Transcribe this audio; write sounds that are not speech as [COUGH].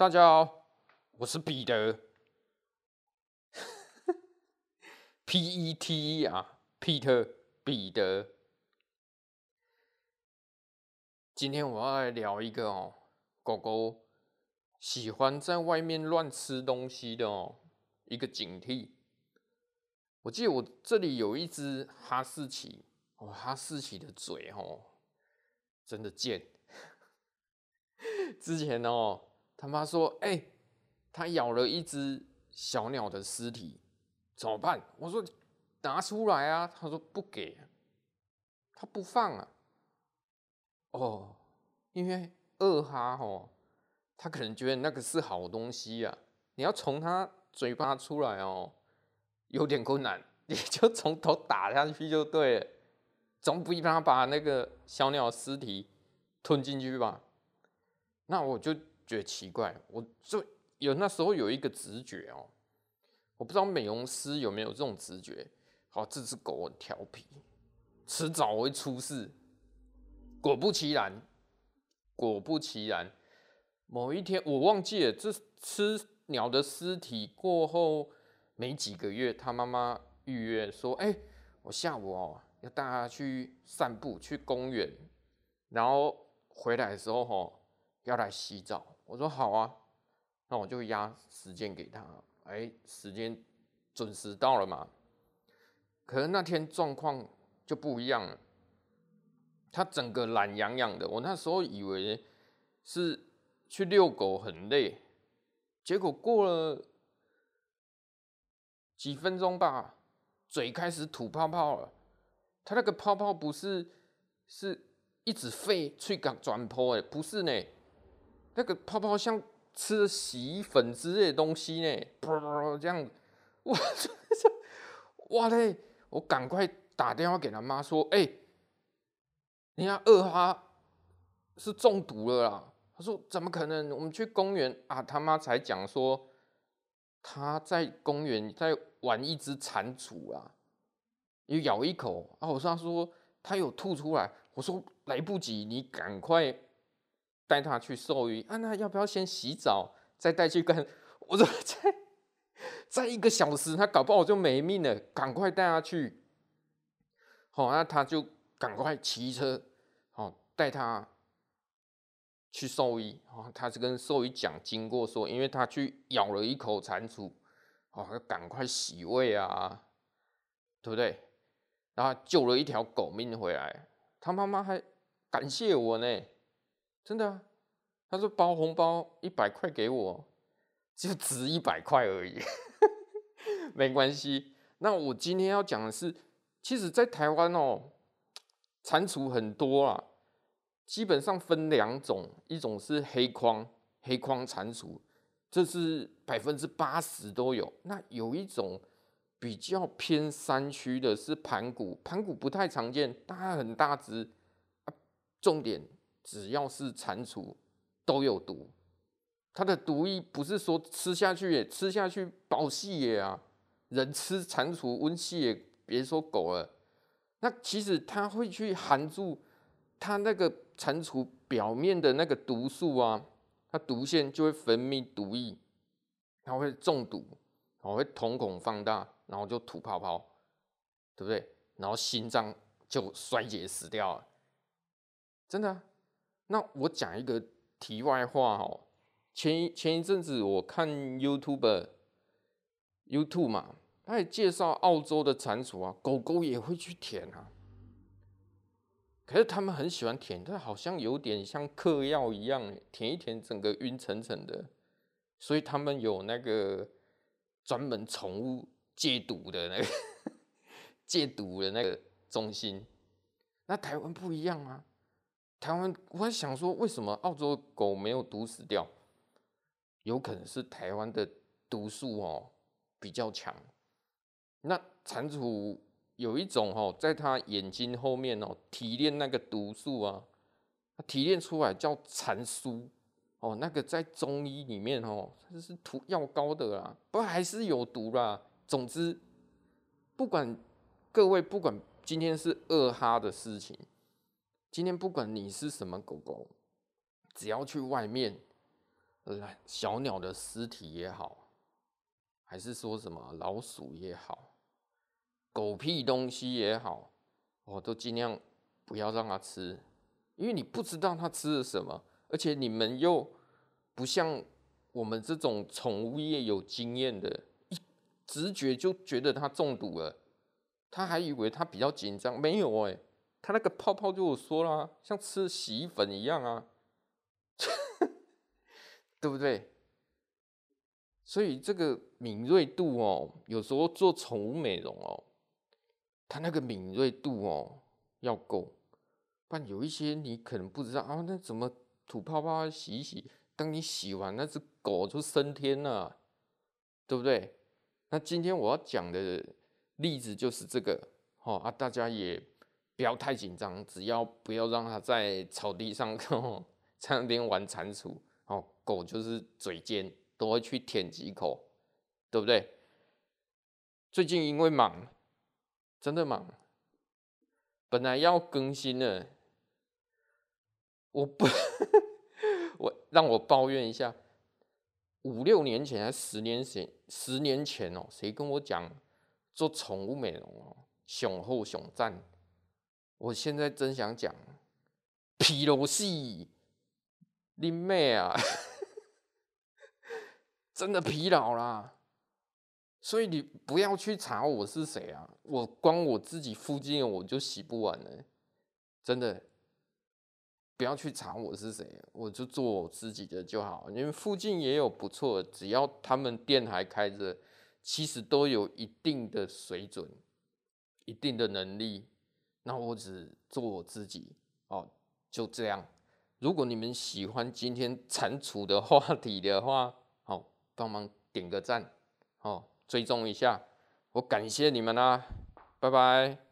大家好，我是彼得，[LAUGHS] P E T E 啊，Peter 彼得。今天我要来聊一个哦，狗狗喜欢在外面乱吃东西的哦，一个警惕。我记得我这里有一只哈士奇哦，哈士奇的嘴哦，真的贱。[LAUGHS] 之前哦。他妈说：“哎、他咬了一只小鸟的尸体，怎么办？”我说：“拿出来啊！”他说：“不给，他不放啊。”哦，因为二哈哦，他可能觉得那个是好东西啊，你要从他嘴巴出来哦，有点困难，你就从头打下去就对了，总不比他把那个小鸟尸体吞进去吧？那我就。觉得奇怪，我就有那时候有一个直觉哦，我不知道美容师有没有这种直觉。好，这只狗很调皮，迟早会出事。果不其然，果不其然，某一天我忘记了，这吃鸟的尸体过后没几个月，他妈妈预约说：“哎，我下午哦要带他去散步，去公园，然后回来的时候哦要来洗澡。”我说好啊，那我就压时间给他。哎，时间准时到了嘛。可是那天状况就不一样了，他整个懒洋洋的。我那时候以为是去遛狗很累，结果过了几分钟吧，嘴开始吐泡泡了。他那个泡泡不是是一直飞去港转坡哎，不是呢。那个泡泡像吃了洗衣粉之类的东西呢，噗噗噗这样，[LAUGHS] 哇，哇嘞！我赶快打电话给他妈说，哎、欸，人家二哈是中毒了啦。他说怎么可能？我们去公园啊，他妈才讲说他在公园在玩一只蟾蜍啊，又咬一口啊。我说他说他有吐出来，我说来不及，你赶快。带他去兽医啊？那要不要先洗澡再带去跟？[LAUGHS] 我说再再一个小时，他搞不好就没命了。赶快带他去。好，那他就赶快骑车，好带他去兽医。好，他就跟兽医讲经过，说因为他去咬了一口蟾蜍，好，要赶快洗胃啊，对不对？然后救了一条狗命回来，他妈妈还感谢我呢。真的啊，他说包红包一百块给我，就值一百块而已，[LAUGHS] 没关系。那我今天要讲的是，其实，在台湾哦，蟾蜍很多啊，基本上分两种，一种是黑框黑框蟾蜍，这是百分之八十都有。那有一种比较偏山区的是盘古，盘古不太常见，它很大只，啊，重点。只要是蟾蜍都有毒，它的毒液不是说吃下去也吃下去保细也啊，人吃蟾蜍温细也，别说狗了。那其实它会去含住它那个蟾蜍表面的那个毒素啊，它毒腺就会分泌毒液，它会中毒，然后会瞳孔放大，然后就吐泡泡，对不对？然后心脏就衰竭死掉了，真的。那我讲一个题外话哦，前前一阵子我看 YouTube，YouTube 嘛，他也介绍澳洲的蟾蜍啊，狗狗也会去舔啊，可是他们很喜欢舔，但好像有点像嗑药一样，舔一舔整个晕沉沉的，所以他们有那个专门宠物戒毒的那个 [LAUGHS] 戒毒的那个中心，那台湾不一样啊。台湾，我在想说，为什么澳洲狗没有毒死掉？有可能是台湾的毒素哦比较强。那蟾蜍有一种哦，在它眼睛后面哦提炼那个毒素啊，它提炼出来叫蟾酥哦，那个在中医里面哦，它是涂药膏的啦，不还是有毒啦。总之，不管各位，不管今天是二哈的事情。今天不管你是什么狗狗，只要去外面小鸟的尸体也好，还是说什么老鼠也好，狗屁东西也好，我都尽量不要让它吃，因为你不知道它吃了什么，而且你们又不像我们这种宠物业有经验的，一直觉就觉得它中毒了，他还以为他比较紧张，没有哎、他那个泡泡就我说了，像吃洗衣粉一样啊。[LAUGHS] 对不对？所以这个敏锐度哦，有时候做宠物美容哦，它那个敏锐度哦要够，不然有一些你可能不知道啊，那怎么吐泡泡洗一洗？当你洗完，那只狗就升天了，对不对？那今天我要讲的例子就是这个哦啊，大家也不要太紧张，只要不要让它在草地上 [LAUGHS] 哦在那边玩蟾蜍。哦，狗就是嘴尖，都会去舔几口，对不对？最近因为忙，真的忙，本来要更新的，我不，[LAUGHS] 我让我抱怨一下，五六年前还十年前，十年前哦，谁跟我讲做宠物美容哦，雄厚雄赞，我现在真想讲，皮罗戏。你妹啊！真的疲劳啦，所以你不要去查我是谁啊！我光我自己附近我就洗不完了，真的，不要去查我是谁，我就做我自己的就好。因为附近也有不错，只要他们店还开着，其实都有一定的水准，一定的能力。那我只做我自己哦，就这样。如果你们喜欢今天蟾蜍的话题的话，好，帮忙点个赞，哦，追踪一下，我感谢你们啦，拜拜。